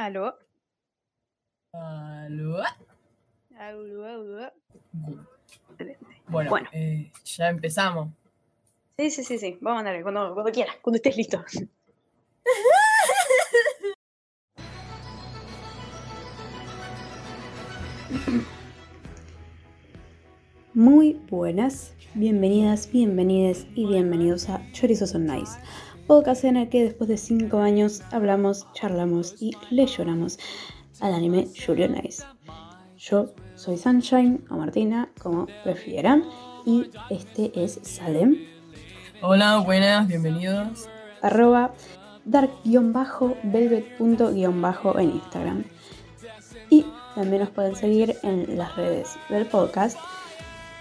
Aló. Aló. Aló, aló. Bueno, Bueno. eh, ya empezamos. Sí, sí, sí, sí. Vamos a andar cuando, cuando quieras, cuando estés listo. Muy buenas, bienvenidas, bienvenides y bienvenidos a Chorizos on Nice, podcast en el que después de 5 años hablamos, charlamos y le lloramos al anime Yuri on Ice. Yo soy Sunshine o Martina, como prefieran, y este es Salem, Hola, buenas, bienvenidos. arroba dark-velvet.- en Instagram. Y también nos pueden seguir en las redes del podcast,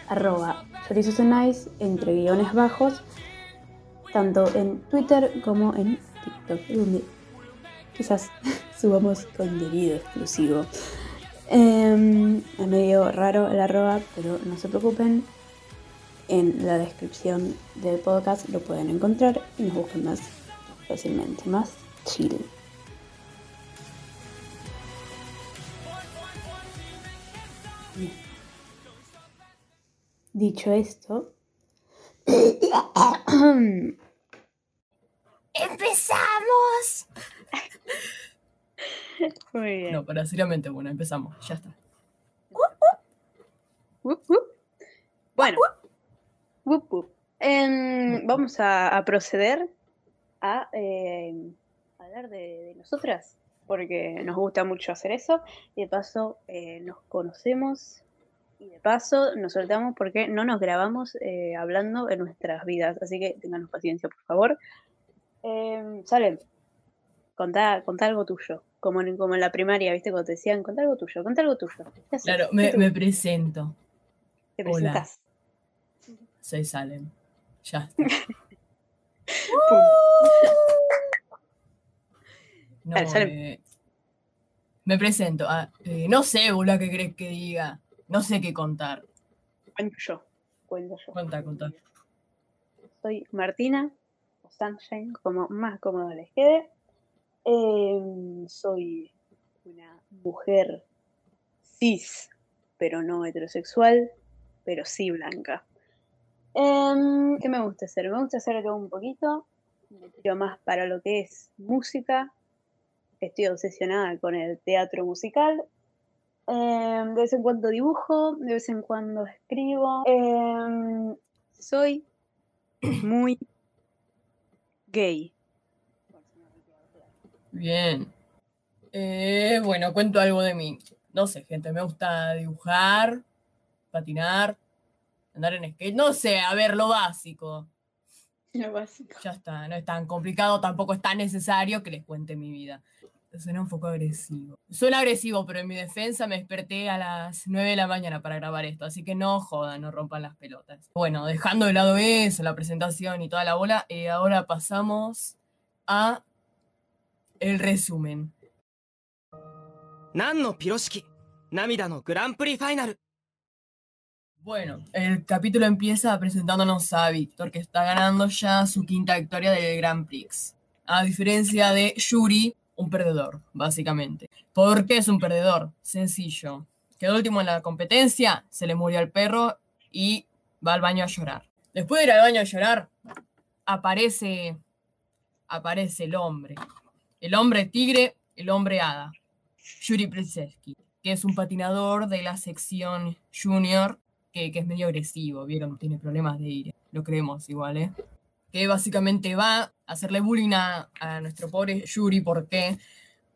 arroba chorizos on ice, entre guiones bajos, tanto en Twitter como en TikTok, donde quizás subamos contenido exclusivo. Em, es medio raro el arroba, pero no se preocupen. En la descripción del podcast lo pueden encontrar y nos buscan más fácilmente, más chill. Dicho esto, ¡Empezamos! muy bien. No, para seriamente, bueno, empezamos. Ya está. Bueno. Em, vamos a, a proceder a em, hablar de, de nosotras, porque nos gusta mucho hacer eso, y de paso eh, nos conocemos, y de paso nos soltamos porque no nos grabamos eh, hablando en nuestras vidas, así que tenganos paciencia, por favor. Em, Salem, contá, contá algo tuyo, como en, como en la primaria, ¿viste? Cuando te decían, contá algo tuyo, contá algo tuyo. Claro, ¿Qué me, presento. te hola. presentás? Soy Salem. Ya está. No, Salem. eh, me presento. Ah, eh, no sé, boludo, qué crees que diga. No sé qué contar. Cuento yo, cuento yo. Cuenta, contar. Soy Martina, o Sunshine, como más cómodo les quede. Em, soy una mujer cis, pero no heterosexual, pero sí blanca. Em, ¿Qué me gusta hacer? Me gusta hacer todo un poquito. Me tiro más para lo que es música. Estoy obsesionada con el teatro musical. Em, de vez en cuando dibujo, de vez en cuando escribo. Em, soy muy gay. Bien. Eh, bueno, cuento algo de mí. No sé, gente, me gusta dibujar, patinar, andar en skate. No sé, a ver, lo básico. Lo básico. Ya está, no es tan complicado, tampoco es tan necesario que les cuente mi vida. Suena un poco agresivo. Suena agresivo, pero en mi defensa me desperté a las 9 de la mañana para grabar esto, así que no jodan, no rompan las pelotas. Bueno, dejando de lado eso, la presentación y toda la bola, eh, ahora pasamos a el resumen. Nan no Piroshiki, Namida no Grand Prix Final. Bueno, el capítulo empieza presentándonos a Víctor, que está ganando ya su quinta victoria del Grand Prix. A diferencia de Yuri, un perdedor, básicamente. ¿Por qué es un perdedor? Sencillo. Quedó último en la competencia, se le murió el perro y va al baño a llorar. Después de ir al baño a llorar, aparece, aparece el hombre. El hombre tigre, el hombre hada. Yuri Priseski, que es un patinador de la sección junior que, que es medio agresivo, ¿vieron? Tiene problemas de ira. Lo creemos igual, ¿eh? Que básicamente va a hacerle bullying a, nuestro pobre Yuri. ¿Por qué?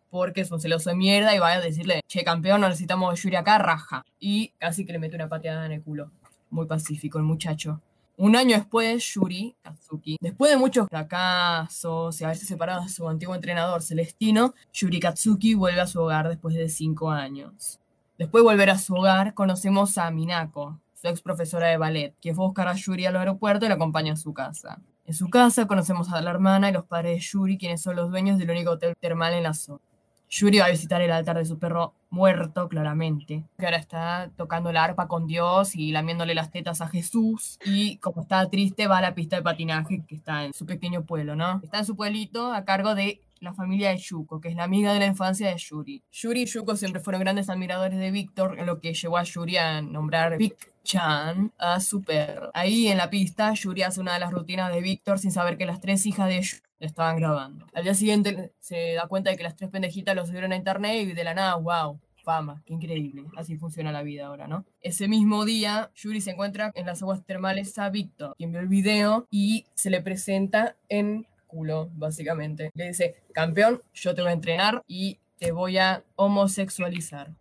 Porque es un celoso de mierda y va a decirle, che, campeón, no necesitamos Yuri acá, raja. Y casi que le mete una pateada en el culo. Muy pacífico el muchacho. Un año después, Yuri Katsuki, después de muchos fracasos y haberse separado de su antiguo entrenador Celestino, Yuri Katsuki vuelve a su hogar después de cinco años. Después de volver a su hogar, conocemos a Minako, su ex profesora de ballet, que fue a buscar a Yuri al aeropuerto y la acompaña a su casa. En su casa conocemos a la hermana y los padres de Yuri, quienes son los dueños del único hotel termal en la zona. Yuri va a visitar el altar de su perro muerto, claramente, que ahora está tocando la arpa con Dios y lamiéndole las tetas a Jesús. Y como está triste, va a la pista de patinaje que está en su pequeño pueblo, ¿no? Está en su pueblito a cargo de la familia de Yuko, que es la amiga de la infancia de Yuri. Yuri y Yuko siempre fueron grandes admiradores de Víctor, lo que llevó a Yuri a nombrar Vic Chan a su perro. Ahí en la pista, Yuri hace una de las rutinas de Víctor sin saber que las tres hijas de Yuri le estaban grabando. Al día siguiente se da cuenta de que las tres pendejitas lo subieron a internet y de la nada, wow, fama, qué increíble. Así funciona la vida ahora, ¿no? Ese mismo día, Yuri se encuentra en las aguas termales a Víctor, quien vio el video y se le presenta en culo, básicamente. Le dice, campeón, yo te voy a entrenar y te voy a homosexualizar.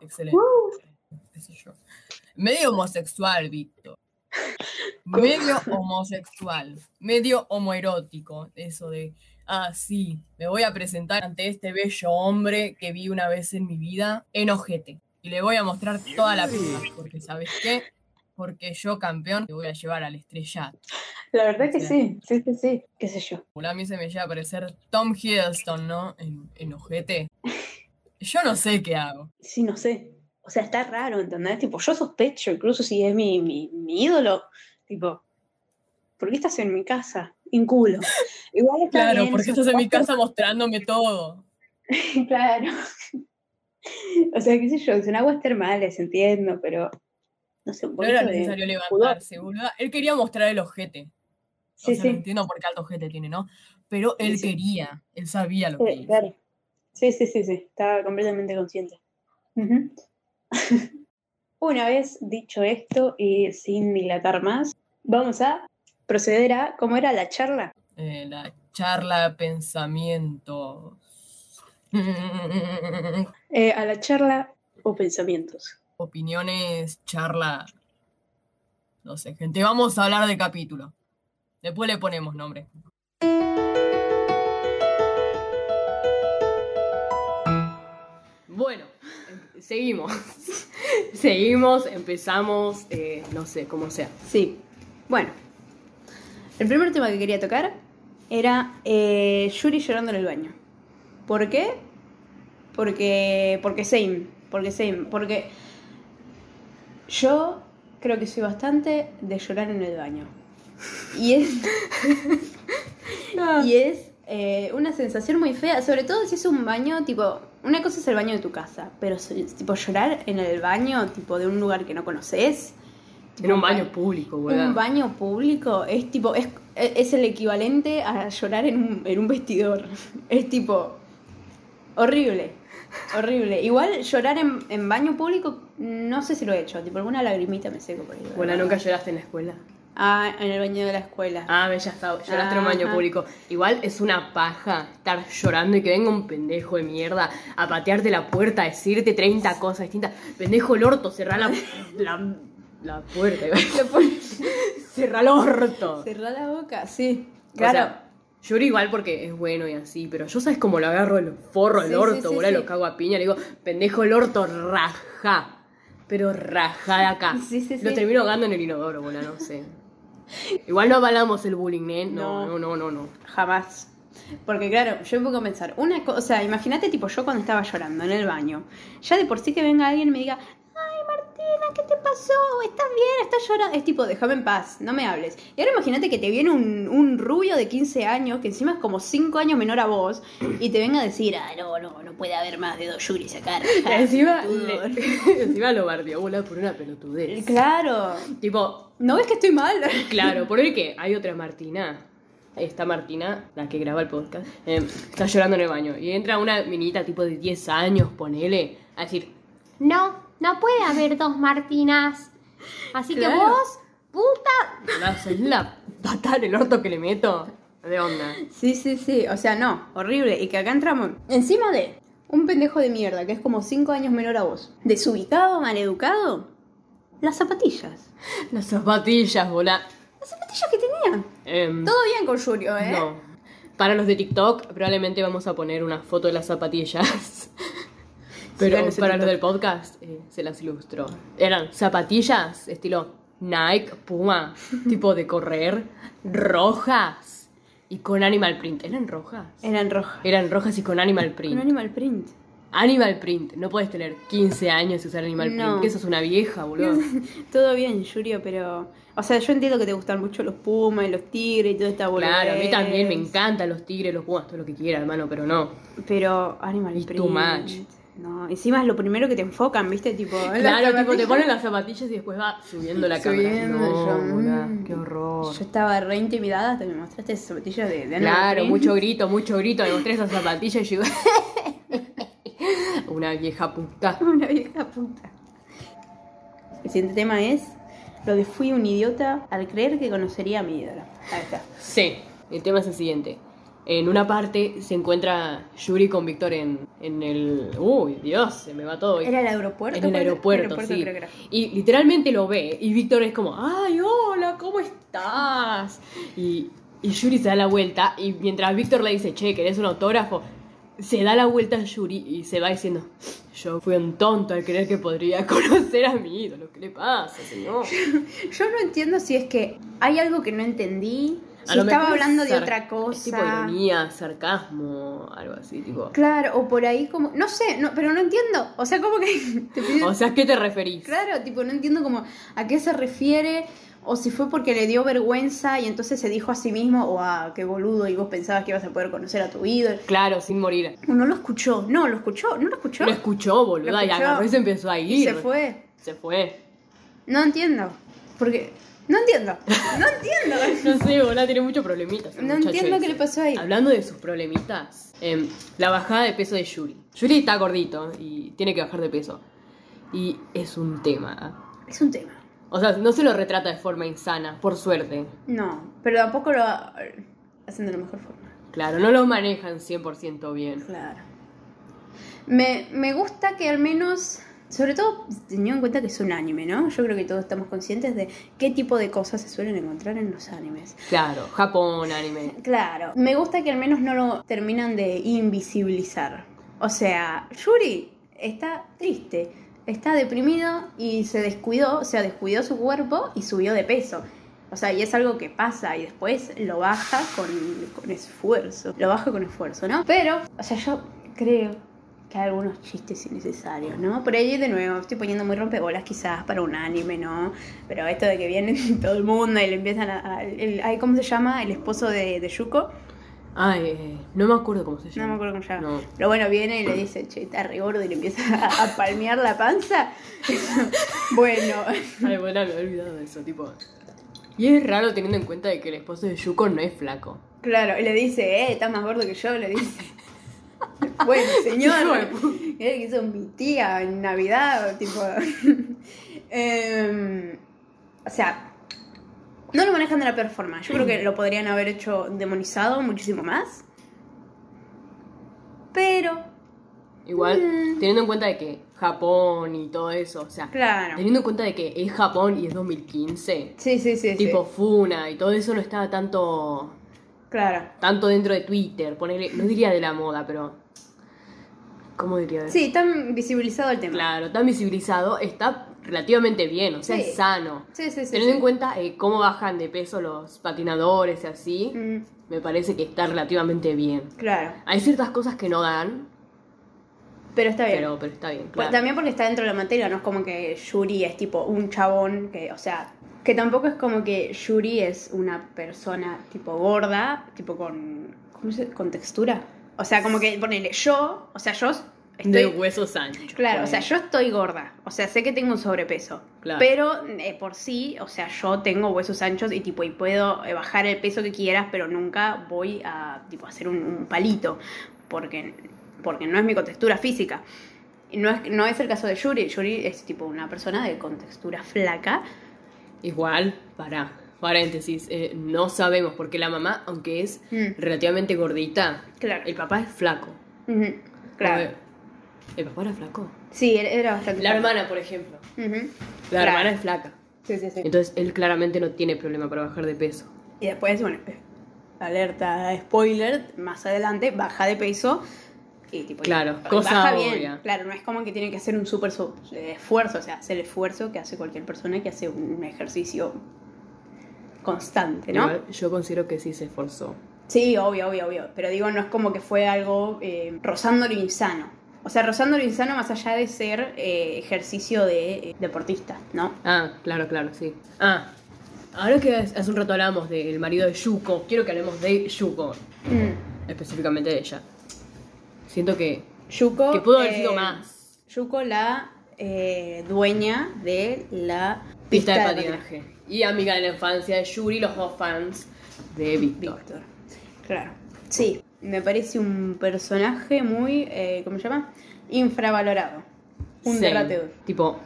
Excelente. Yo. Medio homosexual, Víctor. Medio homosexual, medio homoerótico, eso de, ah, sí, me voy a presentar ante este bello hombre que vi una vez en mi vida en ojete. Y le voy a mostrar toda la pista, porque ¿sabes qué? Porque yo, campeón, te voy a llevar al estrellato. La verdad que sí, sí, sí, sí, qué sé yo. A mí se me llega a parecer Tom Hiddleston, ¿no? En, en ojete. Yo no sé qué hago. Sí, no sé. O sea, está raro, ¿entendés? Tipo, yo sospecho, incluso si es mi, mi, mi ídolo, tipo, ¿por qué estás en mi casa? En culo. Igual está Claro, bien, estás en mi casa mostrándome todo. claro. O sea, qué sé yo, son aguas termales, entiendo, pero no sé, un No era de necesario pudor. levantarse, boluda. Él quería mostrar el ojete. O Sí, sea, no sí, entiendo por qué alto ojete tiene, ¿no? Pero él Sí. quería, él sabía lo que claro. Sí, sí, sí, sí, estaba completamente consciente. Ujú. Una vez dicho esto y sin dilatar más, vamos a proceder a cómo era la charla. Eh, la charla de pensamientos. Eh, a la charla o pensamientos. Opiniones, charla. No sé, gente. Vamos a hablar del capítulo. Después le ponemos nombre. Bueno, seguimos. seguimos, empezamos, eh, no sé, como sea. Sí. Bueno, el primer tema que quería tocar era eh, Yuri llorando en el baño. ¿Por qué? Porque, porque same, porque same, porque yo creo que soy bastante de llorar en el baño. Y es, y es eh, una sensación muy fea, sobre todo si es un baño, tipo, una cosa es el baño de tu casa, pero tipo llorar en el baño, tipo de un lugar que no conoces. tipo, En un baño público, boludo. un baño público es tipo, es, es el equivalente a llorar en un, en un vestidor. Es tipo horrible, horrible. Igual llorar en, en baño público, no sé si lo he hecho, tipo alguna lagrimita me seco por ahí. Bueno, nunca lloraste en la escuela. Ah, en el baño de la escuela. Ah, ya está, lloraste en un baño público. Igual es una paja estar llorando y que venga un pendejo de mierda a patearte la puerta, a decirte 30 cosas distintas. Pendejo el orto, cerrá la, la, la puerta. cerrá el orto. Cerrá la boca, sí. O Claro. sea, lloro igual porque es bueno y así, pero yo sabes cómo lo agarro el forro, el Sí, orto, sí, boludo, lo cago a piña, le digo, pendejo el orto, raja. Pero raja de acá. Sí, sí, Lo termino ahogando en el inodoro, boludo, no sé. Igual no avalamos el bullying, ¿eh? No, No. no, no, no. Jamás. Porque claro, yo me pongo a pensar, una cosa, o sea, imagínate tipo yo cuando estaba llorando en el baño, ya de por sí que venga alguien y me diga, ¿qué te pasó? ¿Estás bien? ¿Estás llorando? Es tipo, déjame en paz, no me hables. Y ahora imagínate que te viene un, un rubio de 15 años, que encima es como 5 años menor a vos, y te venga a decir, ah, no, no, no puede haber más de dos yuris acá. encima, pelotudo". le- encima lo bardeó, boludo, por una pelotudez. Claro, Tipo, ¿no ves que estoy mal? Claro, por el que hay otra Martina. Esta Martina, la que graba el podcast, eh, está llorando en el baño. Y entra una minita tipo de 10 años, ponele, a decir, No, no puede haber dos Martinas. Así Claro. que vos, puta. "Hola, ¿sabes la patada en el orto que le meto? De onda. Sí, sí, sí, o sea, no, horrible. Y que acá entramos encima de un pendejo de mierda que es como 5 años menor a vos. Desubicado, maleducado. Las zapatillas. Las zapatillas, bola. Las zapatillas que tenía. Em, Todo bien con Yurio, ¿eh? No. Para los de TikTok, probablemente vamos a poner una foto de las zapatillas. Pero para los del podcast, eh, se las ilustro. Eran zapatillas, estilo Nike, Puma, tipo de correr, rojas y con animal print. ¿Eran rojas? Eran rojas. Eran rojas y con animal print. Con animal print. Animal Print. No puedes tener 15 años y usar Animal No. Print. Que eso es una vieja, boludo. Todo bien, Yurio, pero. O sea, yo entiendo que te gustan mucho los pumas y los tigres y toda esta boludez. Claro, a mí también me encantan los tigres, los pumas, todo lo que quiera, hermano, pero no. Pero Animal It's Print. too much. No, encima es lo primero que te enfocan, ¿viste? Tipo, Claro, tipo, te ponen las zapatillas y después va subiendo la cámara. Subiendo, No, yo, boluda, mm. qué horror. Yo estaba re intimidada hasta que me mostraste esa zapatilla de, de Claro, mucho grito, mucho grito. Me mostré esas zapatillas y yo. Una vieja puta. Una vieja puta. El siguiente tema es lo de fui un idiota al creer que conocería a mi ídola. Ahí está. Sí, el tema es el siguiente. En una parte se encuentra Yuri con Víctor en, en el. Uy, Dios, se me va todo. ¿Era el aeropuerto? En el aeropuerto, sí. creo que era. Y literalmente lo ve. Y Víctor es como, ¡ay, hola! ¿Cómo estás? Y, y Yuri se da la vuelta. Y mientras Víctor le dice, che, ¿querés un autógrafo? Se da la vuelta a Yuri y se va diciendo, yo fui un tonto al creer que podría conocer a mi ídolo. ¿Qué le pasa, señor? Yo no entiendo si es que hay algo que no entendí. A Si estaba hablando de otra es cosa. tipo ironía, sarcasmo, algo así, tipo. Claro, o por ahí como. No sé, no, pero no entiendo. O sea, como que. te O sea, ¿a qué te referís? Claro, tipo, no entiendo como a qué se refiere. O si fue porque le dio vergüenza y entonces se dijo a sí mismo, o a qué boludo, y vos pensabas que ibas a poder conocer a tu ídolo. Claro, sin morir. No lo escuchó, no, lo escuchó, no lo escuchó. Lo escuchó, boluda, Lo y agarró y se empezó a ir. y se fue. Se fue. No entiendo. Porque. No entiendo. No entiendo. No sé, boluda, tiene muchos problemitas. No entiendo qué le pasó ahí. Hablando de sus problemitas, em, la bajada de peso de Yuri. Yuri está gordito y tiene que bajar de peso. Y es un tema. Es un tema. O sea, no se lo retrata de forma insana, por suerte. No, pero tampoco lo hacen de la mejor forma. Claro, no lo manejan 100% bien. Claro. Me, me gusta que al menos, sobre todo teniendo en cuenta que es un anime, ¿no? Yo creo que todos estamos conscientes de qué tipo de cosas se suelen encontrar en los animes. Claro, Japón, anime. Claro, me gusta que al menos no lo terminan de invisibilizar. O sea, Yuri está triste, está deprimido y se descuidó, o sea, descuidó su cuerpo y subió de peso. O sea, y es algo que pasa y después lo baja con, con esfuerzo. Lo baja con esfuerzo, ¿no? Pero, o sea, yo creo hay algunos chistes innecesarios, ¿no? Por ahí, de nuevo, estoy poniendo muy rompebolas quizás para un anime, ¿no? Pero esto de que viene todo el mundo y le empiezan a... a- el- ay, ¿Cómo se llama? El esposo de, de Yuko. Ay, eh, no me acuerdo cómo se llama. No me acuerdo cómo se llama. No. Pero bueno, viene y le dice, che, está re gordo y le empieza a, a palmear la panza. bueno, Ay, bueno, me he olvidado de eso, tipo. Y es raro teniendo en cuenta de que el esposo de Yuko no es flaco. claro, y le dice, eh, está más gordo que yo, le dice. Bueno, señor, Hijo de era que hizo mi tía en Navidad, tipo. Em, o sea, no lo manejan de la peor forma. Yo creo que lo podrían haber hecho demonizado muchísimo más. Pero, Igual, Mm. teniendo en cuenta de que Japón y todo eso, o sea, claro. teniendo en cuenta de que es Japón y es 2015, Sí, sí, sí. tipo sí. Funa y todo eso no estaba tanto Claro. tanto dentro de Twitter, ponele, no diría de la moda, pero ¿cómo diría? Sí, tan visibilizado el tema. Claro, tan visibilizado, está relativamente bien, o sea, Sí. es sano. Sí, sí, sí. Teniendo sí. en cuenta eh, cómo bajan de peso los patinadores y así, Mm, me parece que está relativamente bien. claro. Hay ciertas cosas que no dan, Pero está bien. pero, pero está bien, Pues. También porque está dentro de la materia, no es como que Yuri es tipo un chabón que, o sea, que tampoco es como que Yuri es una persona tipo gorda, tipo con, ¿cómo se dice? Con textura. O sea, como que ponele, yo, o sea, yo estoy... De huesos anchos. Claro, o sea, yo estoy gorda, o sea, sé que tengo un sobrepeso, Claro. pero eh, por sí, o sea, yo tengo huesos anchos y tipo, y puedo eh, bajar el peso que quieras, pero nunca voy a, tipo, hacer un, un palito, porque, porque no es mi contextura física. No es, no es el caso de Yuri, Yuri es tipo una persona de contextura flaca, Igual, para paréntesis, eh, no sabemos porque la mamá, aunque es Mm. relativamente gordita, Claro. el papá es flaco. Claro. Ver, ¿El papá era flaco? Sí, era bastante La flaco. hermana, por ejemplo. La Claro. hermana es flaca. Sí, sí, sí. Entonces él claramente no tiene problema para bajar de peso. Y después, bueno, eh, alerta, spoiler, más adelante baja de peso. Y tipo, Claro, y cosa baja obvia. bien. Claro, no es como que tiene que hacer un súper eh, esfuerzo, o sea, hace el esfuerzo que hace cualquier persona que hace un ejercicio constante, ¿no? Igual, yo considero que sí se esforzó. Sí, obvio, obvio, obvio. Pero digo, no es como que fue algo eh, rozando lo insano. O sea, rozando lo insano más allá de ser eh, ejercicio de eh, deportista, ¿no? Ah, claro, claro, sí. Ah, ahora que hace un rato hablamos del marido de Yuko, quiero que hablemos de Yuko, Mm. específicamente de ella. Siento que Yuko. Que pudo haber eh, sido más. Yuko, la eh, dueña de la pista de patinaje. Y amiga de la infancia de Yuri, los dos fans de Víctor. Víctor. Claro. Sí, me parece un personaje muy, eh, ¿cómo se llama? Infravalorado. Un derratedor. Tipo,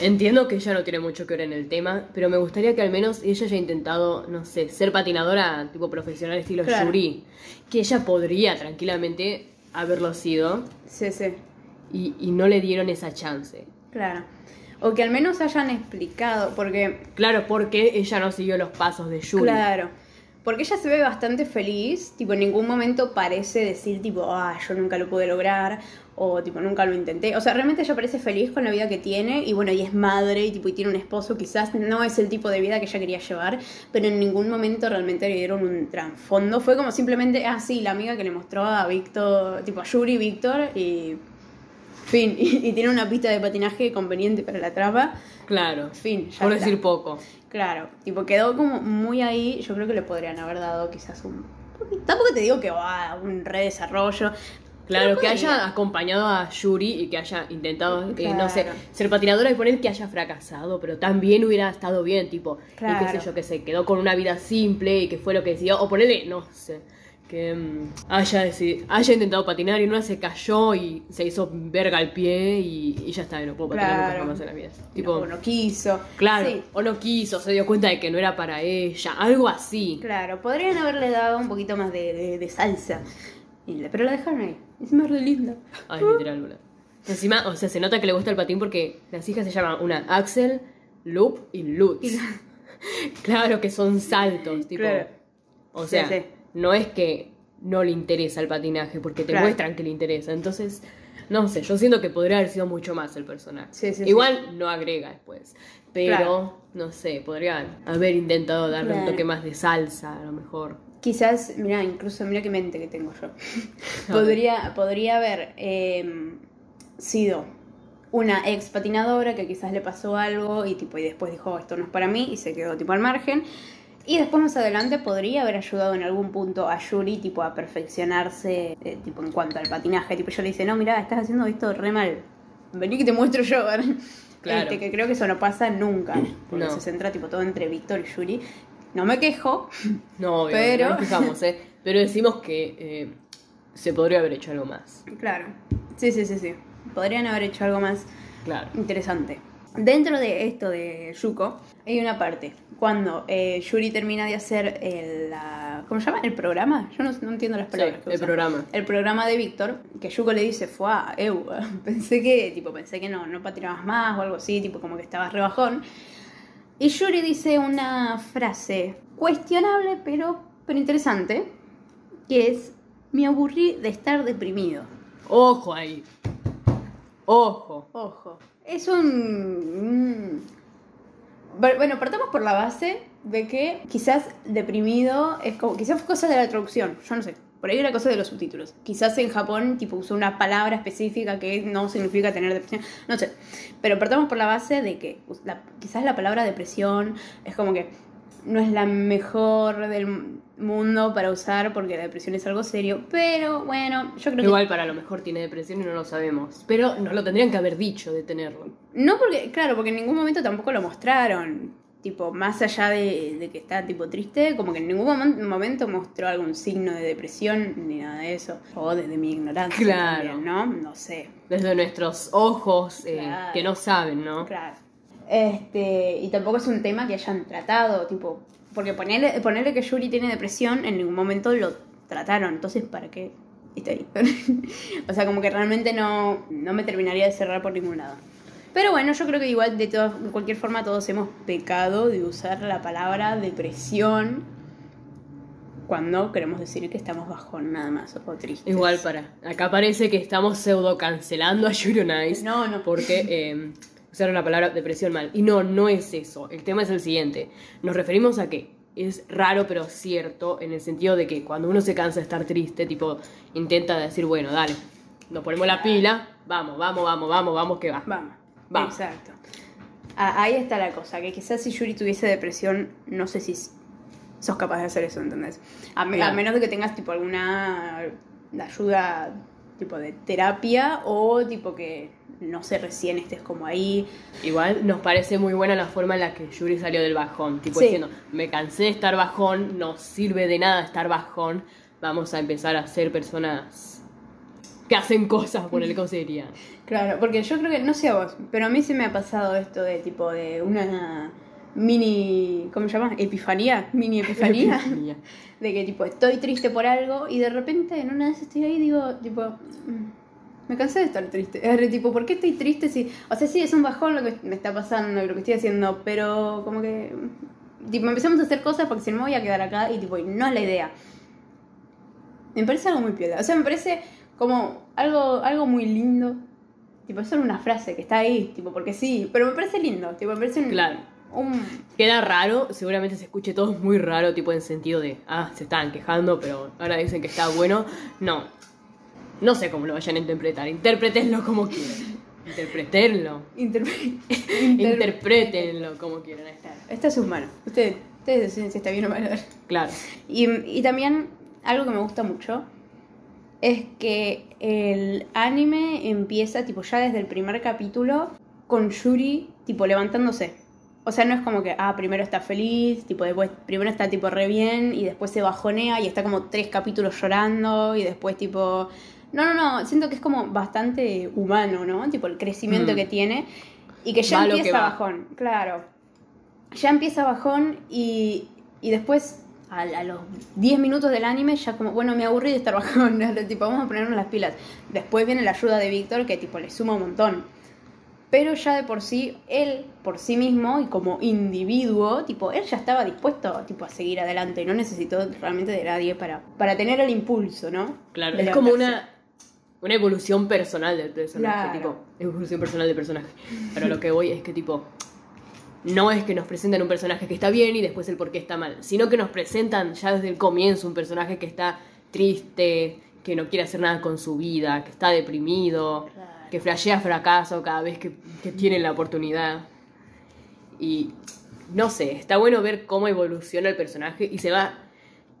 entiendo que ella no tiene mucho que ver en el tema, pero me gustaría que al menos ella haya intentado, no sé, ser patinadora tipo profesional estilo Claro. Yuri. Que ella podría tranquilamente haberlo sido Sí, sí, y, y no le dieron esa chance. claro. O que al menos hayan explicado, porque Claro, porque ella no siguió los pasos de Yuri. Claro. Porque ella se ve bastante feliz, tipo en ningún momento parece decir tipo, ah, yo nunca lo pude lograr, o tipo, nunca lo intenté. O sea, realmente ella parece feliz con la vida que tiene, y bueno, y es madre, y tipo, y tiene un esposo, quizás no es el tipo de vida que ella quería llevar, pero en ningún momento realmente le dieron un trasfondo. Fue como simplemente, ah, sí, la amiga que le mostró a Víctor, tipo a Yuri, Víctor, y fin, y, y tiene una pista de patinaje conveniente para la trapa. Claro. Fin, ya Por está. decir poco. Claro, tipo quedó como muy ahí, yo creo que le podrían haber dado quizás un tampoco te digo que va un redesarrollo. Claro, que haya acompañado a Yuri y que haya intentado, eh, no sé, ser patinadora y poner que haya fracasado, pero también hubiera estado bien, tipo, y qué sé yo, que se quedó con una vida simple y que fue lo que decidió, o ponerle, no sé, que mm, haya, decidi- haya intentado patinar y no se cayó y se hizo verga al pie y, y ya está, y no puedo patinar Claro. nunca más en la vida. Tipo, no, no quiso. claro, Sí, o no quiso, se dio cuenta de que no era para ella, algo así. claro, podrían haberle dado un poquito más de, de- de salsa. Pero la dejaron ahí. Es más re linda. Ay, literal, boludo. Encima, o sea, se nota que le gusta el patín porque las hijas se llaman una Axel, Loop y Lutz. claro que son saltos, tipo. Claro. O sea, Sí, sí. No es que no le interesa el patinaje, porque te Claro. muestran que le interesa. Entonces, no sé, yo siento que podría haber sido mucho más el personaje. Sí, sí, Igual no agrega después. Pero, Claro. no sé, podrían haber intentado darle un toque más de salsa, a lo mejor. Quizás, mira, incluso mira qué mente que tengo yo. podría, podría haber eh, sido una ex patinadora que quizás le pasó algo y tipo y después dijo "Oh, esto no es para mí y se quedó tipo al margen. Y después más adelante podría haber ayudado en algún punto a Yuri tipo a perfeccionarse eh, tipo en cuanto al patinaje. Tipo yo le dice, no, mira, estás haciendo esto re mal. Vení que te muestro yo. a ver". Claro. Este, que creo que eso no pasa nunca. Porque No. se centra tipo todo entre Víctor y Yuri. No me quejo, No, obvio, Pero- no nos quejamos, ¿eh? Pero decimos que eh, se podría haber hecho algo más. Claro. Sí, sí, sí, sí. Podrían haber hecho algo más Claro. interesante. Dentro de esto de Yuko, hay una parte. Cuando eh, Yuri termina de hacer el, la- ¿cómo se llama? ¿El programa? Yo no, no entiendo las palabras. Sí, que el usan. programa. El programa de Víctor, que Yuko le dice, fue a eu, pensé que, tipo, pensé que no, no patinabas más o algo así, tipo, como que estabas rebajón. Y Yuri dice una frase cuestionable, pero, pero interesante, que es, me aburrí de estar deprimido. Ojo ahí. Ojo. Ojo. Es un... mm, bu- Bueno, partamos por la base de que quizás deprimido es como... Quizás fue cosa de la traducción, yo no sé. Por ahí era cosa de los subtítulos. Quizás en Japón tipo usó una palabra específica que no significa tener depresión. No sé. Pero partamos por la base de que quizás la palabra depresión es como que no es la mejor del mundo para usar porque la depresión es algo serio. Pero bueno, yo creo que... Igual para lo mejor tiene depresión y no lo sabemos. Pero nos lo tendrían que haber dicho de tenerlo. No porque, claro, porque en ningún momento tampoco lo mostraron. Tipo, más allá de, de que está tipo triste, como que en ningún momen- momento mostró algún signo de depresión ni nada de eso. O desde mi ignorancia. Claro. también, ¿no? No sé. Desde nuestros ojos eh, Claro. que no saben, ¿no? Claro. Este, y tampoco es un tema que hayan tratado, tipo, porque ponerle, ponerle que Yuri tiene depresión, en ningún momento lo trataron, entonces ¿para qué está ahí? o sea, como que realmente no, no me terminaría de cerrar por ningún lado. Pero bueno, yo creo que igual de, todas- de cualquier forma todos hemos pecado de usar la palabra depresión cuando queremos decir que estamos bajón nada más o tristes. Igual para. Acá parece que estamos pseudo cancelando a Yuri on Ice. No, no. Porque eh, usaron la palabra depresión mal. Y no, no es eso. El tema es el siguiente. Nos referimos a que es raro pero cierto en el sentido de que cuando uno se cansa de estar triste, tipo, intenta decir, bueno, dale, nos ponemos la pila, vamos, vamos, vamos, vamos, vamos, que va. Vamos. Vamos. Exacto. Ah, ahí está la cosa, que quizás si Yuri tuviese depresión, no sé si sos capaz de hacer eso, ¿entendés? A, me- a menos de que tengas tipo alguna ayuda tipo de terapia o tipo que no sé, recién estés como ahí. Igual nos parece muy buena la forma en la que Yuri salió del bajón, tipo Sí. diciendo, me cansé de estar bajón, no sirve de nada estar bajón, vamos a empezar a ser personas que hacen cosas, ponerle cómo sería. Claro, porque yo creo que, no sé a vos, pero a mí se me ha pasado esto de tipo de una mini, ¿cómo se llama? Epifanía, mini epifanía. de que tipo estoy triste por algo y de repente en una vez estoy ahí y digo, tipo, mm, me cansé de estar triste. Es tipo, ¿por qué estoy triste si, o sea, sí es un bajón lo que me está pasando y lo que estoy haciendo, pero como que tipo empezamos a hacer cosas porque si no me voy a quedar acá y tipo, no es la idea. Me parece algo muy piola, o sea, me parece como algo algo muy lindo. Tipo, es solo una frase que está ahí, tipo, porque sí, pero me parece lindo, tipo, me parece un, Claro. un Queda raro, seguramente se escuche todo muy raro, tipo en sentido de, ah, se estaban quejando, pero ahora dicen que está bueno. No, no sé cómo lo vayan a interpretar, interpretenlo como quieran. Interpretenlo. interpre- inter- Interpretenlo como quieran. está. Está en sus manos. Ustedes, ustedes deciden si está bien o mal. Claro. Y, y también algo que me gusta mucho es que el anime empieza tipo ya desde el primer capítulo con Yuri tipo levantándose. O sea, no es como que, ah, primero está feliz, tipo después, primero está tipo re bien y después se bajonea y está como tres capítulos llorando y después tipo... No, no, no, siento que es como bastante humano, ¿no? Tipo el crecimiento Mm. que tiene y que ya que empieza bajón, claro. Ya empieza bajón y, y después a, a los 10 minutos del anime ya como, bueno, me aburrí de estar bajón, tipo, vamos a ponernos las pilas. Después viene la ayuda de Víctor que tipo le suma un montón. Pero ya de por sí, él por sí mismo y como individuo, tipo, él ya estaba dispuesto tipo, a seguir adelante y no necesitó realmente de nadie para, para tener el impulso, ¿no? Claro, De es como una, una evolución personal del personaje, Claro. tipo, evolución personal del personaje. Pero lo que voy es que, tipo, no es que nos presenten un personaje que está bien y después el por qué está mal, sino que nos presentan ya desde el comienzo un personaje que está triste, que no quiere hacer nada con su vida, que está deprimido, Claro. que flashea fracaso cada vez que, que tiene la oportunidad. Y no sé, está bueno ver cómo evoluciona el personaje y se va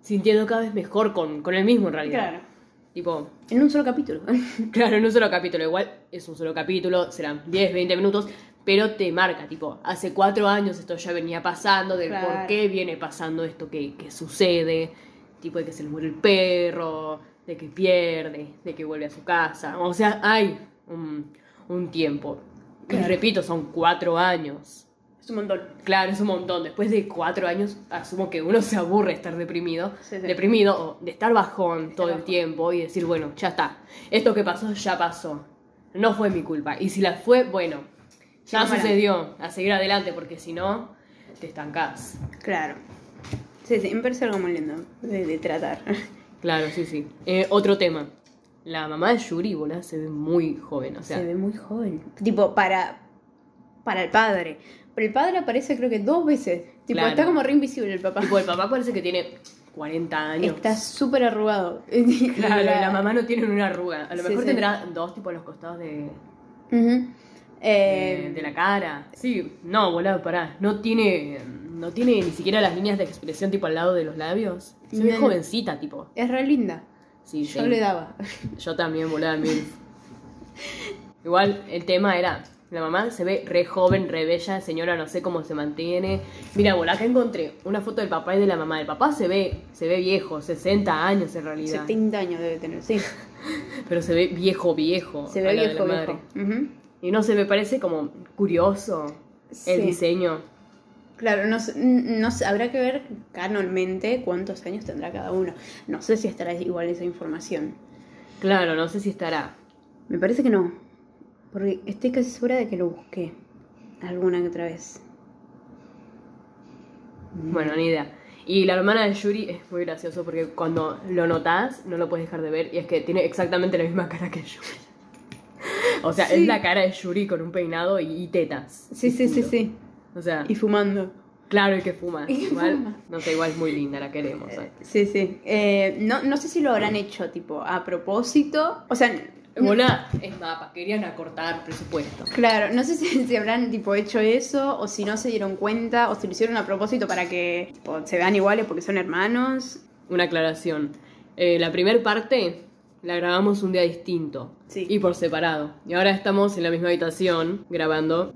sintiendo cada vez mejor con, con él mismo en realidad. Claro. Tipo, En un solo capítulo. claro, en un solo capítulo, igual es un solo capítulo, serán 10, 20 minutos, pero te marca, tipo, hace cuatro años esto ya venía pasando, del Claro. por qué viene pasando esto que, que sucede, tipo de que se le muere el perro, de que pierde, de que vuelve a su casa, o sea, hay un, un tiempo. Y Claro. repito, son cuatro años. Es un montón. Claro, es un montón. Después de cuatro años, asumo que uno se aburre de estar deprimido. Sí, sí. Deprimido o de estar bajón todo el bajón. tiempo y decir, bueno, ya está. Esto que pasó, ya pasó. No fue mi culpa. Y si la fue, bueno, ya sucedió. A seguir adelante, porque si no, te estancás. Claro. Sí, sí, me parece algo muy lindo de, de tratar. Claro, sí, sí. Eh, otro tema. La mamá de Yuri, boludo, se ve muy joven. O sea, Se ve muy joven. Tipo, para, para el padre. Pero el padre aparece creo que dos veces. Tipo, Claro. está como re invisible el papá. tipo, el papá parece que tiene 40 años. Está súper arrugado. Claro, la mamá no tiene una arruga. A lo mejor sí. tendrá dos, tipo, a los costados de, Ujú. de, Eh, de la cara. Sí, no, boludo, pará. No tiene, no tiene ni siquiera las líneas de expresión tipo al lado de los labios. Se ve jovencita, tipo. Es re linda. Sí, Yo sí. le daba. Yo también, boludo, mil. Igual el tema era, la mamá se ve re joven, re bella, señora no sé cómo se mantiene. Mira, boludo, acá encontré una foto del papá y de la mamá. El papá se ve, se ve viejo, 60 años en realidad. 70 años debe tener, sí. Pero se ve viejo, viejo. Se ve viejo, la viejo. Y no sé, me parece como curioso el diseño. Claro, no, no habrá que ver canonmente cuántos años tendrá cada uno. No sé si estará igual esa información. Claro, no sé si estará. Me parece que no. Porque estoy casi segura de que lo busqué alguna que otra vez. Bueno, ni idea. Y la hermana de Yuri es muy gracioso porque cuando lo notas no lo puedes dejar de ver y es que tiene exactamente la misma cara que Yuri. O sea, Sí. es la cara de Yuri con un peinado y, y tetas. Sí, sí, sí, sí. O sea, Y fumando. claro, y que fuma. Y igual, fuma. no sé, igual es muy linda, la queremos. ¿eh? Sí, sí. Eh, no, no sé si lo habrán hecho, tipo, a propósito. O sea, Bola es mapa, querían acortar presupuesto. Claro, no sé si, si habrán tipo hecho eso o si no se dieron cuenta o si lo hicieron a propósito para que tipo, se vean iguales porque son hermanos. Una aclaración. Eh, la primera parte la grabamos un día distinto. Sí. Y por separado. Y ahora estamos en la misma habitación grabando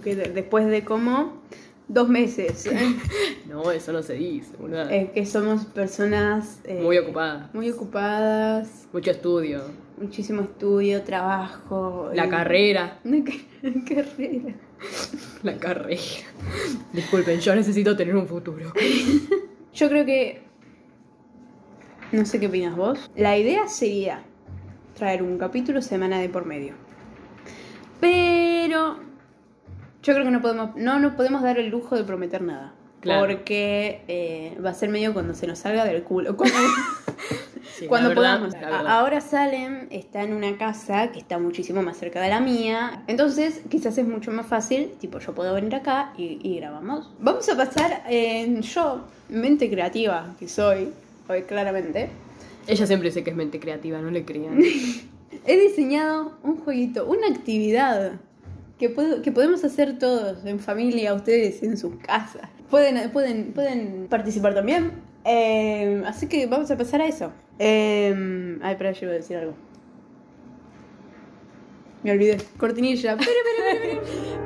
que de- después de como dos meses No, eso no se dice, eh, que somos personas eh, Muy ocupada. muy ocupadas, Mucho estudio. muchísimo estudio, trabajo. La eh, carrera. Una ca- carrera. La carrera. Disculpen, yo necesito tener un futuro. Yo creo que. No sé qué opinas vos. La idea sería traer un capítulo semana de por medio. Pero. Yo creo que no podemos. No nos podemos dar el lujo de prometer nada. Claro. Porque eh, va a ser medio cuando se nos salga del culo. Cuando, Sí, cuando verdad, podamos. Ahora Salem está en una casa que está muchísimo más cerca de la mía. Entonces, quizás es mucho más fácil. Tipo, yo puedo venir acá y, y grabamos. Vamos a pasar en yo, mente creativa que soy, hoy claramente. Ella siempre dice que es mente creativa, no le crean. He diseñado un jueguito, una actividad que, podemos hacer todos en familia, ustedes en sus casas. Pueden, pueden, pueden participar también. Eh, así que vamos a pasar a eso. Eh, ay, espera, yo iba a decir algo. Me olvidé. Cortinilla. Pero, pero, pero, pero.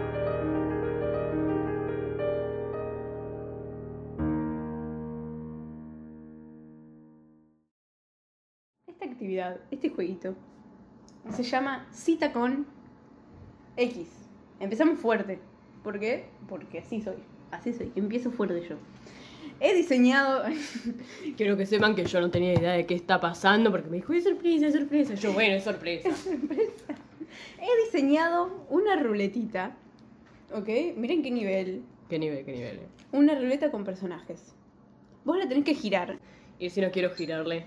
Esta actividad, este jueguito, se llama Cita con X. Empezamos fuerte. ¿Por qué? Porque así soy. Así soy. Empiezo fuerte yo. He diseñado. Quiero que sepan que yo no tenía idea de qué está pasando porque me dijo, es sorpresa, es sorpresa. Yo, bueno, es sorpresa. He diseñado una ruletita. ¿Ok? Miren qué nivel. ¿Qué nivel, qué nivel? eh? Una ruleta con personajes. Vos la tenés que girar. Y si no quiero girarle.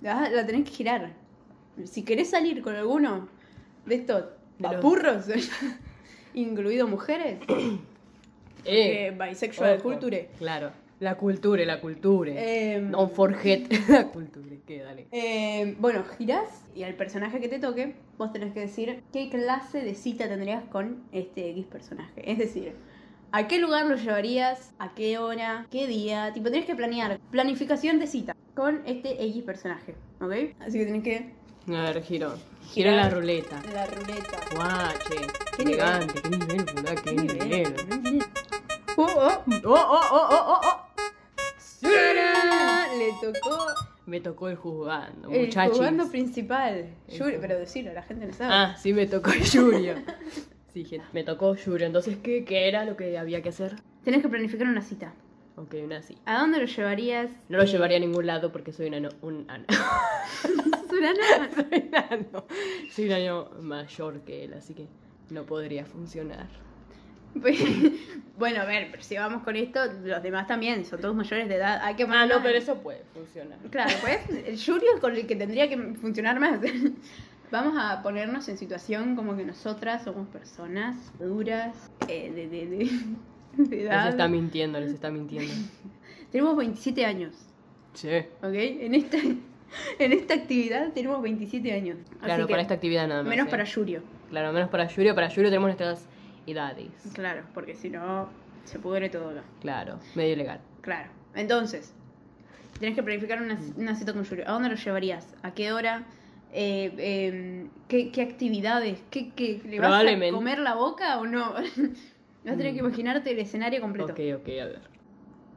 La, la tenés que girar. Si querés salir con alguno de estos papurros, incluido mujeres, Eh, eh, bisexual ojo. culture. Claro. La cultura, la cultura. Eh, Don't forget la cultura. ¿Qué? Dale. Eh, bueno, girás y al personaje que te toque, vos tenés que decir qué clase de cita tendrías con este X personaje. Es decir, a qué lugar lo llevarías, a qué hora, qué día. Tipo, tenés que planear. Planificación de cita con este X personaje. ¿Ok? Así que tenés que. A ver, giro. Giro la ruleta. La ruleta. Guache. ¿Qué Qué elegante. Qué nivel, qué nivel. Oh, oh. Oh, oh, oh, oh, oh, oh. ¡Tarán! Le tocó Me tocó el juzgando, el muchachos. jugando principal. El Yuri, pero decirlo, la gente no sabe. Ah, sí, me tocó Yurio. Sí, gente, me tocó Yurio. Entonces, ¿qué, ¿qué era lo que había que hacer? Tenés que planificar una cita. Ok, una sí. ¿A dónde lo llevarías? No lo llevaría a ningún lado porque soy un ano. Un ano. Soy un ano. Soy un año mayor que él, así que no podría funcionar. Pues, bueno, a ver, pero si vamos con esto, los demás también, son todos mayores de edad. Hay que Ah, no, pero eso puede funcionar. Claro, pues el Yurio es con el que tendría que funcionar más. Vamos a ponernos en situación como que nosotras somos personas maduras, eh, de, de, de, de Les está mintiendo, les está mintiendo. Tenemos 27 años, Sí. ¿ok? En esta, en esta actividad tenemos 27 años. Así Claro, que para esta actividad nada más. Menos ¿eh? para Yurio, Claro, menos para Yurio. Para Yurio tenemos nuestras edades. claro, porque si no se pudre todo acá. Claro, medio ilegal. Claro. Entonces, tenés que planificar una, una cita con Yuri. ¿A dónde lo llevarías? ¿A qué hora? Eh, eh, ¿qué, qué actividades? ¿Qué, qué, ¿Le vas a comer la boca o no? vas a tener que Mm. imaginarte el escenario completo. Ok, ok, a ver.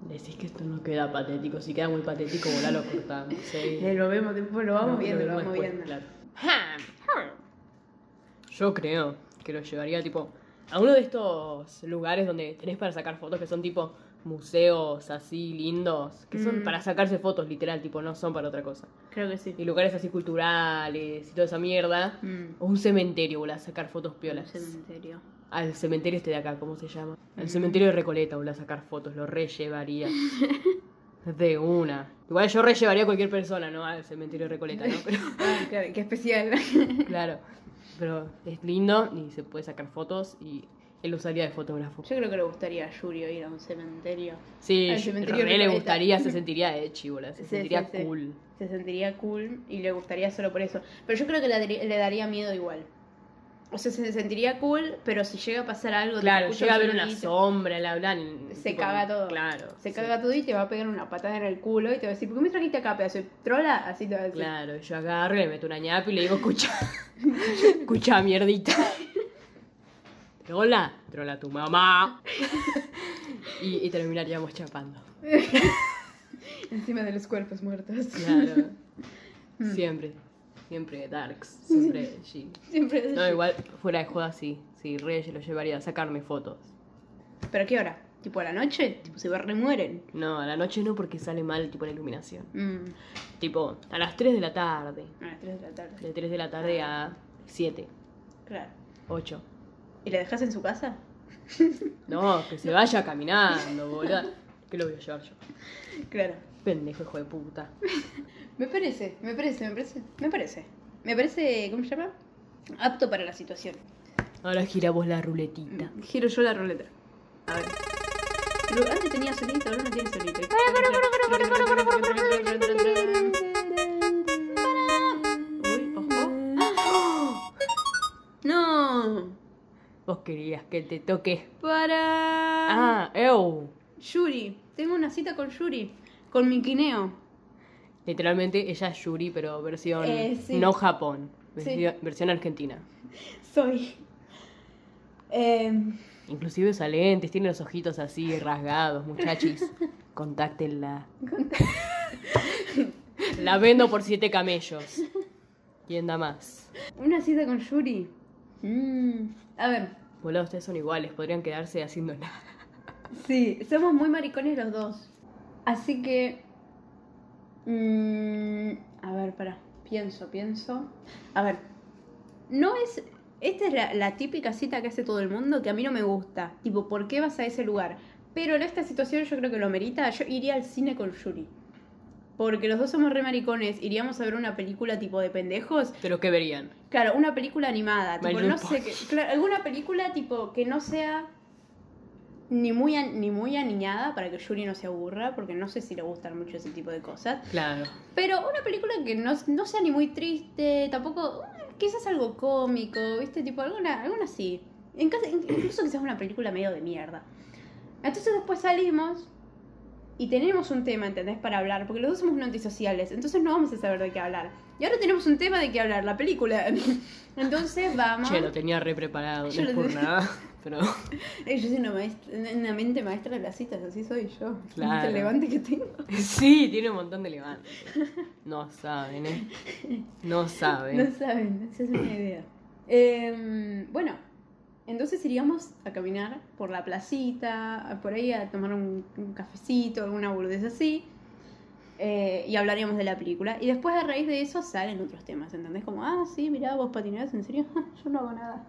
Decís que esto no queda patético. Si queda muy patético, volá lo cortamos. ¿sí? Eh, lo vemos después, lo vamos No, viendo, lo vamos después, viendo. claro. Yo creo que lo llevaría tipo a uno de estos lugares donde tenés para sacar fotos que son tipo museos así lindos, que son Mm. para sacarse fotos literal, tipo no son para otra cosa. Creo que sí. Y lugares así culturales y toda esa mierda. Mm. O un cementerio, volá a sacar fotos piolas. Cementerio. Al cementerio este de acá, ¿cómo se llama? Al cementerio de Recoleta, volá a sacar fotos, lo re llevaría. De una. Igual yo re llevaría a cualquier persona, ¿no? Al cementerio de Recoleta, ¿no? Pero, Ah, claro, qué especial. claro. Pero es lindo y se puede sacar fotos y él usaría de fotógrafo. Yo creo que le gustaría a Yurio ir a un cementerio. Sí, Al cementerio re le gustaría, se sentiría de chivola, se Sí, sentiría sí, sí. cool. se sentiría cool y le gustaría solo por eso. Pero yo creo que le daría miedo igual. O sea, se sentiría cool, pero si llega a pasar algo, Claro, llega a ver una sombra, la hablan. Se caga todo. Claro. Se sí. caga todo y te va a pegar una patada en el culo y te va a decir, ¿por qué me trajiste acá, pedazo de trola? Así te va a decir. Claro, yo agarro, le meto una ñapa y le digo, escucha, escucha, mierdita. Trola, trola tu mamá. y, y terminaríamos chapando. Encima de los cuerpos muertos. Claro. Mm. Siempre, siempre darks, siempre sí. Siempre es No, igual, fuera de joda, sí. Sí, re lo llevaría a sacarme fotos. ¿Pero a qué hora? ¿Tipo a la noche? Tipo, se remueren. No, a la noche no porque sale mal, tipo, la iluminación. Mm, Tipo, a las 3 de la tarde. a las 3 de la tarde. De 3 de la tarde a 7, Claro. 8. ¿Y la dejas en su casa? No, que se vaya caminando, boludo. ¿Qué lo voy a llevar yo? Claro. Pendejo, hijo de puta. Me parece, me parece, me parece, me parece. Me parece, ¿cómo se llama? Apto para la situación. Ahora giramos la ruletita. Giro yo la ruleta. A ver. Pero antes tenía solito, ahora no tiene solito. Uy, ojo. No. Vos querías que te toque. Para. Ah, ew. Yuri. Tengo una cita con Yuri. Con mi quineo. Literalmente ella es Yuri, pero versión Eh, sí. no Japón. Sí. Versión, argentina. Soy. Eh, Inclusive usa lentes, tiene los ojitos así rasgados, muchachis. Contáctenla. La vendo por siete camellos. ¿Quién da más? una cita con Yuri. Mm, A ver. Boludo, ustedes son iguales, podrían quedarse haciendo nada. Sí, somos muy maricones los dos. Así que. mm, a ver, para. Pienso, pienso. A ver. No es. Esta es la, la típica cita que hace todo el mundo que a mí no me gusta. Tipo, ¿por qué vas a ese lugar? Pero en esta situación yo creo que lo merita. Yo iría al cine con Yuri. Porque los dos somos re maricones. Iríamos a ver una película tipo de pendejos. Pero ¿qué verían? Claro, una película animada, tipo, no sé qué, claro, alguna película tipo que no sea ni muy an- ni muy aniñada para que Yuri no se aburra, porque no sé si le gustan mucho ese tipo de cosas, Claro. pero una película que no, no sea ni muy triste, tampoco eh, quizás algo cómico, ¿viste? Tipo alguna alguna así. En caso, incluso quizás una película medio de mierda. Entonces después salimos y tenemos un tema, ¿entendés? Para hablar, porque los dos somos antisociales, entonces no vamos a saber de qué hablar. Y ahora tenemos un tema de qué hablar, la película. Entonces vamos. Che, lo tenía re preparado, no es lo por tenía- nada. Pero Yo soy una, maestra, una mente maestra de las citas, así soy yo. Claro. El levante que tengo. sí, tiene un montón de levantes. No saben, ¿eh? No No saben. saben, esa es una idea. Eh, bueno, entonces iríamos a caminar por la placita, por ahí a tomar un, un cafecito, alguna boludez así. eh, y hablaríamos de la película. Y después a raíz de eso salen otros temas, ¿entendés? Como, ah, sí, mirá, vos patinás, ¿en serio? Yo no hago nada.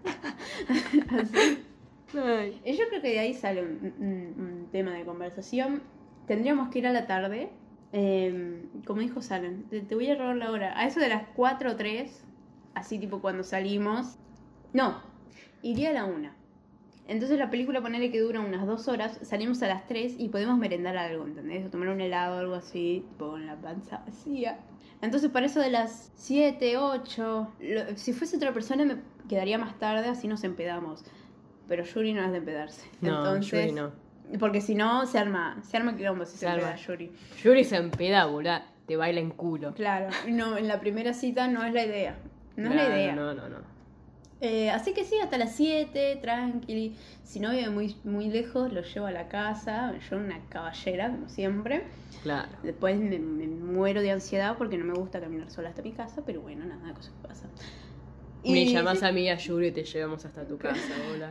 Así. Ay. Yo creo que de ahí sale un, tema de conversación. Tendríamos que ir a la tarde. eh, como dijo Salen, te, te voy a robar la hora. A eso de las 4 o 3, así tipo cuando salimos. No, iría a la 1. Entonces la película, ponele que dura unas 2 horas, salimos a las 3 y podemos merendar algo, ¿entendés? O tomar un helado o algo así, con la panza vacía. Entonces para eso de las 7, 8, lo- si fuese otra persona me quedaría más tarde, así nos empedamos. Pero Yuri no es de empedarse. No, Entonces, Yuri no. Porque si no, se arma, se arma quilombo si se, Se empeda arma. Yuri. Yuri se empeda, boludo. Te baila en culo. Claro, no, en la primera cita no es la idea. No es la idea. No, no, no. Eh, así que sí, hasta las 7, tranqui. Si no vive muy, muy lejos, lo llevo a la casa. Yo una caballera, como siempre. Claro. Después me, me muero de ansiedad porque no me gusta caminar sola hasta mi casa, pero bueno, nada, cosas que pasan. Me Y- llamas a mí a Yuri y te llevamos hasta tu casa, boludo.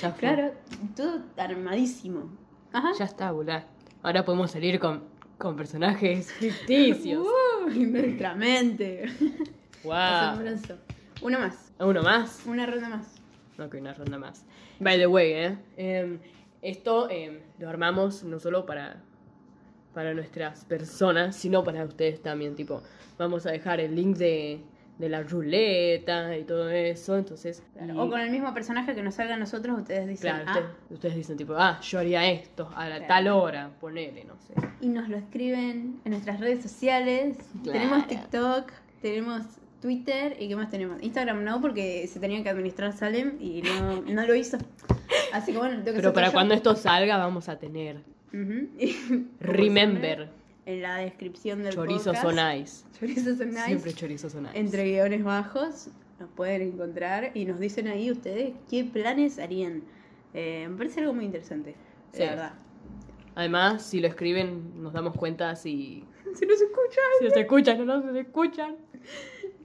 Ya fue. Claro, todo armadísimo. Ajá. Ya está, boludo. Ahora podemos salir con, con personajes ficticios. Uy, nuestra mente. wow. Asombroso. Uno más. ¿Uno más? Una ronda más. Ok, una ronda más. By the way, ¿eh? Em, esto em, lo armamos no solo para, para nuestras personas, sino para ustedes también. Tipo, vamos a dejar el link de, de la ruleta y todo eso. Entonces, Claro, y- O con el mismo personaje que nos salga a nosotros, ustedes dicen, claro, ah, ustedes, dicen tipo, ah, yo haría esto a la Claro. tal hora, ponele, no sé. y nos lo escriben en nuestras redes sociales. Claro. Tenemos TikTok, tenemos Twitter y ¿qué más tenemos? Instagram no, porque se tenía que administrar Salem y no, no lo hizo. Así que bueno, tengo que Pero para yo. cuando esto salga vamos a tener Remember, En la descripción del chorizos podcast. Chorizos on ice. Siempre chorizos on ice. Entre guiones bajos nos pueden encontrar y nos dicen ahí ustedes qué planes harían. Eh, me parece algo muy interesante, Sí. la verdad. Además, si lo escriben, nos damos cuenta si, Si nos escuchan. si nos escuchan o no nos escuchan.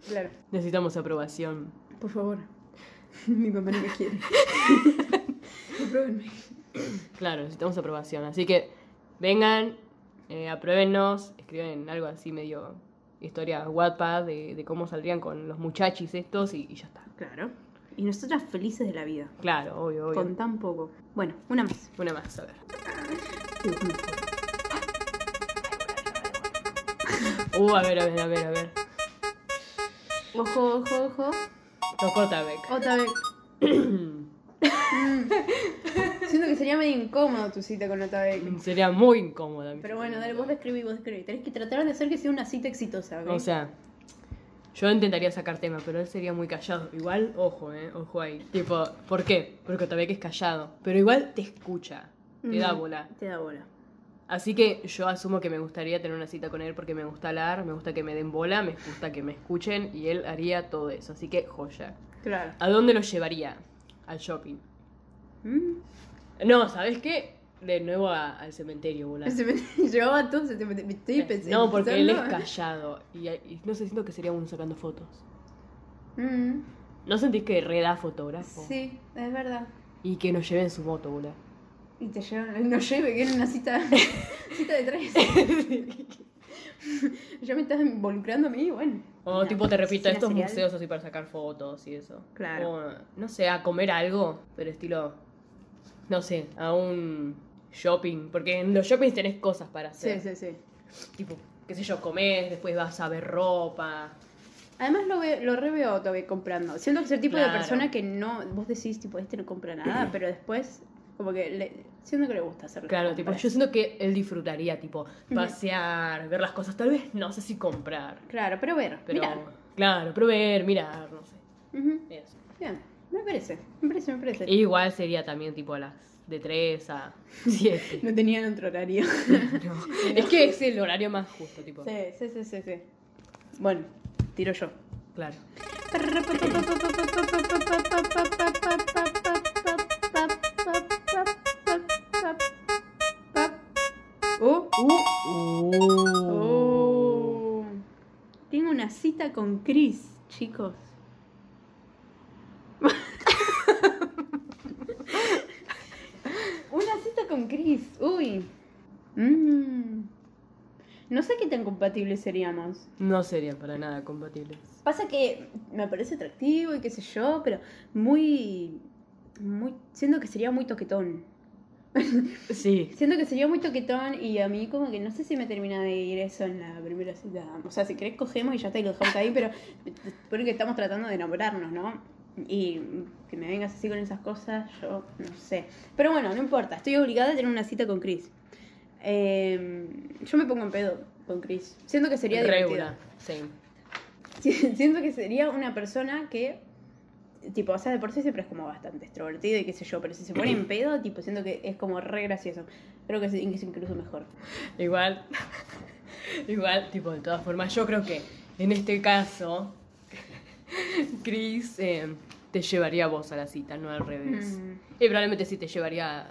Claro, Necesitamos aprobación. por favor. Mi mamá no me quiere. Apruébenme. Claro, necesitamos aprobación. Así que vengan, eh, escriben algo así medio historia Wattpad de, de cómo saldrían con los muchachis estos y, y ya está. Claro. Y nosotras felices de la vida. Claro, obvio, obvio. Con tan poco. Bueno, una más. Una más, a ver. Uh, a ver, a ver, a ver, a ver. Ojo, ojo, ojo. Tokotabek. Otra vez. Siento que sería medio incómodo tu cita con Otabek. Sería muy incómoda. Pero bueno, dale, vos describí, vos describí. Tenés que tratar de hacer que sea una cita exitosa, ¿ok? O sea, yo intentaría sacar tema, pero él sería muy callado. Igual, ojo, eh, ojo ahí. Tipo, ¿por qué? Porque Otabek es callado. Pero igual te escucha, te da bola. Te da bola. Así que yo asumo que me gustaría tener una cita con él porque me gusta hablar, me gusta que me den bola, me gusta que me escuchen y él haría todo eso. Así que joya. Claro. ¿A dónde lo llevaría? Al shopping. ¿Mm? No, ¿sabes qué? De nuevo a- al cementerio, me llevaba te me estoy pensando. No, porque él es callado. Y, y no sé, siento que sería uno sacando fotos. Mm, ¿No sentís que reda fotógrafo? Sí, es verdad. Y que nos lleve en su moto, bola. Y te llevan, no lleve, que era una cita, cita de tres. ya me estás involucrando a mí, bueno. O Una tipo, te repito, estos serial. museos así para sacar fotos y eso. Claro. O, no sé, a comer algo, pero estilo, no sé, a un shopping. Porque en los shoppings tenés cosas para Sí, hacer. sí, sí. Tipo, qué sé yo, comés, después vas a ver ropa. Además lo, ve, lo reveo todavía comprando. Siento que es el tipo de persona que no, vos decís, tipo, este no compra nada, pero después, como que, le, siento que le gusta hacer Claro, tipo, yo siento que él disfrutaría, tipo, pasear, ver las cosas. Tal vez, no sé si comprar. Claro, pero ver, Pero, mirá. claro, proveer, mirar, no sé. Eso. Bien, me parece, me parece, me parece. Igual sería también tipo a las de 3 a 7. No tenían otro horario. Es que es el horario más justo, tipo. sí, sí, sí, sí, sí. Bueno, tiro yo. Claro. Cita con Chris, chicos. una cita con Chris, uy. Mm. No sé qué tan compatibles seríamos. No serían para nada compatibles. Pasa que me parece atractivo y qué sé yo, pero muy. muy siento que sería muy toquetón. Sí. Siento que sería muy toquetón y a mí como que no sé si me termina de ir eso en la primera cita. O sea, si querés cogemos y ya está y lo dejamos ahí, pero porque estamos tratando de enamorarnos, ¿no? Y que me vengas así con esas cosas, yo no sé. Pero bueno, no importa, estoy obligada a tener una cita con Chris. Eh, yo me pongo en pedo con Chris. Siento que sería divertido. Regula. Sí. Sí, Siento que sería una persona que, tipo, o sea, de por sí siempre es como bastante extrovertido y qué sé yo, pero si se pone en pedo, tipo, siento que es como re gracioso. Creo que es, incluso mejor. Igual. Igual, tipo, de todas formas, yo creo que en este caso, Chris eh, te llevaría a vos a la cita, no al revés. Mm, Y probablemente sí te llevaría a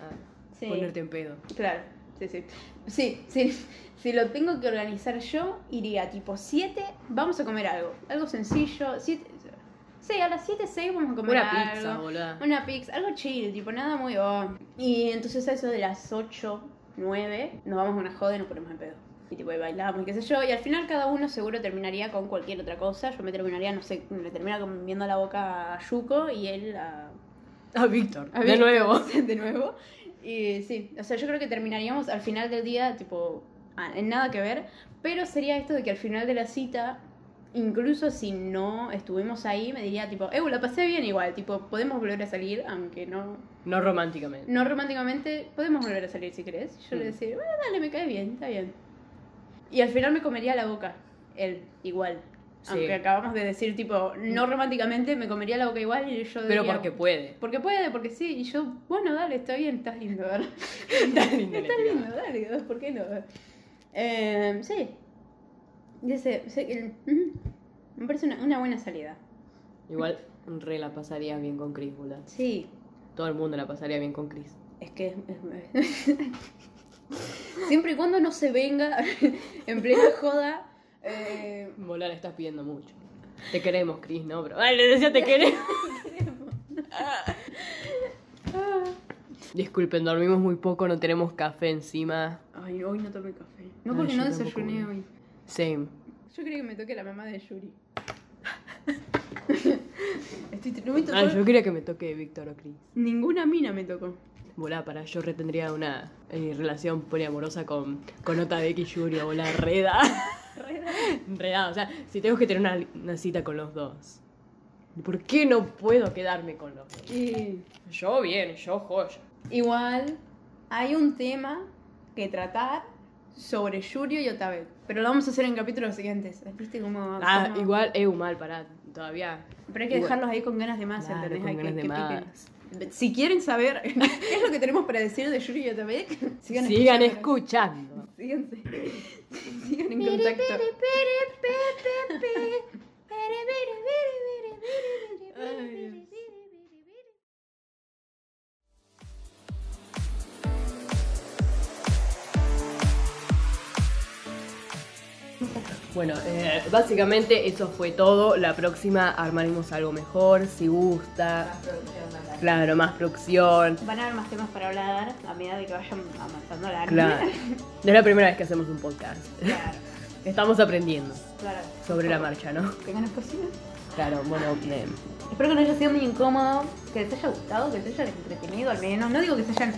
Sí. ponerte en pedo. claro, sí, sí. Sí, sí. Si lo tengo que organizar yo, iría tipo 7, vamos a comer algo. Algo sencillo. Siete, sí, a las 7, 6 vamos a comer Una algo. pizza, boluda. Una pizza, algo chill, tipo nada muy... oh. Y entonces a eso de las 8, 9, nos vamos a una joda y nos ponemos en pedo. Y tipo, y bailamos y qué sé yo. Y al final cada uno seguro terminaría con cualquier otra cosa. Yo me terminaría, no sé, le termina comiendo la boca a Yuko y él a... A Víctor, a de Víctor, nuevo. de nuevo. Y sí, o sea, yo creo que terminaríamos al final del día, tipo, ah, en nada que ver. Pero sería esto de que al final de la cita incluso si no estuvimos ahí, me diría tipo, eh, la pasé bien igual, tipo, podemos volver a salir, aunque no, No románticamente. no románticamente, podemos volver a salir si querés. Yo le Mm. decía, bueno, dale, me cae bien, está bien. Y al final me comería la boca, él, igual. Sí. Aunque acabamos de decir, tipo, no románticamente, me comería la boca igual y yo Pero diría, porque puede. Porque puede, porque sí. Y yo, bueno, dale, está bien, estás lindo, ¿verdad? Está lindo la Está tirada. lindo, dale, ¿por qué no? Eh, sí. Ujú. me parece una, una buena salida. Igual re la pasaría bien con Chris, boludo. Sí, Todo el mundo la pasaría bien con Chris. es que... es- es- Siempre y cuando no se venga en plena joda. eh, Bola le estás pidiendo mucho. Te queremos, Chris, ¿no? Pero. Ay, le decía te queremos. Disculpen, dormimos muy poco, no tenemos café encima. Ay, hoy no tomé café. No Ay, porque yo no desayuné hoy. Same. Yo quería que me toque la mamá de Yuri. Estoy, no me tocó- Ah, yo quería que me toque Víctor o Chris. Ninguna mina me tocó. Volá, para, yo retendría una eh, relación poliamorosa con, con Ota Becky y Yuri, volá, reda. Reda, o sea, si tengo que tener una, una cita con los dos. ¿Por qué no puedo quedarme con los dos? Y Yo bien, yo joya. igual hay un tema que tratar sobre Yurio y Otabek. Pero lo vamos a hacer en capítulos siguientes. ¿Viste cómo.? Ah, cómo- igual, eh, mal, pará, todavía. Pero hay que igual. dejarlos ahí con ganas de más, Claro, ¿entendés? con Hay que- ganas de que más. piquen. Si quieren saber qué es lo que tenemos para decir de Yuri y Otabek, sigan, Sigan escuchando. escuchando. Síganse. Sigan en contacto. Bueno, eh, básicamente eso fue todo. La próxima armaremos algo mejor, si gusta. Claro, más producción. Van a haber más temas para hablar a medida de que vayan avanzando la Claro. No es la primera vez que hacemos un podcast. Claro, Estamos aprendiendo claro. sobre la marcha, ¿no? Tengan cocinas. Claro, bueno, eh, Espero que no haya sido muy incómodo, que les haya gustado, que les haya entretenido al menos. No digo que se hayan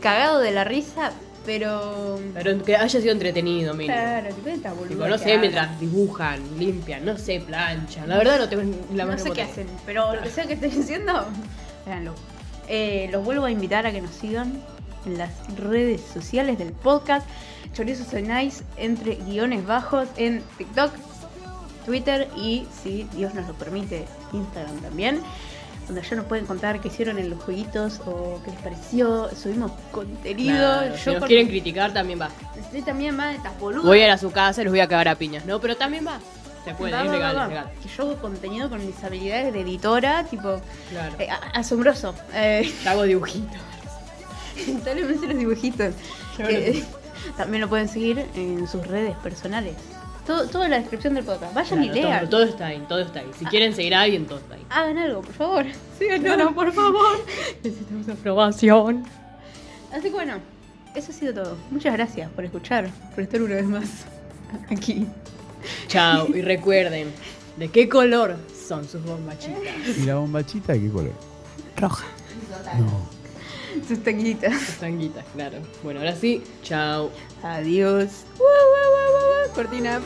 cagado de la risa, pero. pero que haya sido entretenido, mínimo. Claro, tipo esta boluda no sé, mientras dibujan, limpian, no sé, planchan. La verdad no tengo la No sé qué hacen, pero lo que sea que estén diciendo, háganlo. Eh, los vuelvo a invitar a que nos sigan en las redes sociales del podcast. Chorizos and Nice entre guiones bajos en TikTok, Twitter y, si Dios nos lo permite, Instagram también. Donde ya nos pueden contar qué hicieron en los jueguitos o qué les pareció. Subimos contenido. Claro, si nos con- quieren criticar también va. También boludas. Voy a ir a su casa y los voy a cagar a piñas, ¿no? Pero también va. Se puede, Va, es va, legal, va, es va. legal. Que yo hago contenido con mis habilidades de editora, tipo, Claro. eh, asombroso. Eh, hago dibujitos. Lamentablemente los dibujitos. Eh, también lo pueden seguir en sus redes personales. Todo, en la descripción del podcast. Vayan Claro, y lean. todo, todo está ahí, todo está ahí. Si quieren seguir a alguien, todo está ahí. Hagan algo, por favor. Síganos, por favor. Necesitamos aprobación. Así que bueno, eso ha sido todo. Muchas gracias por escuchar, por estar una vez más aquí. Chao. Y recuerden, ¿de qué color son sus bombachitas? ¿Y la bombachita de qué color? Roja. No. Sus tanguitas. Sus tanguitas, claro. Bueno, ahora sí, chao. Adiós. Guau, guau, guau, cortina.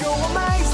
You're amazing.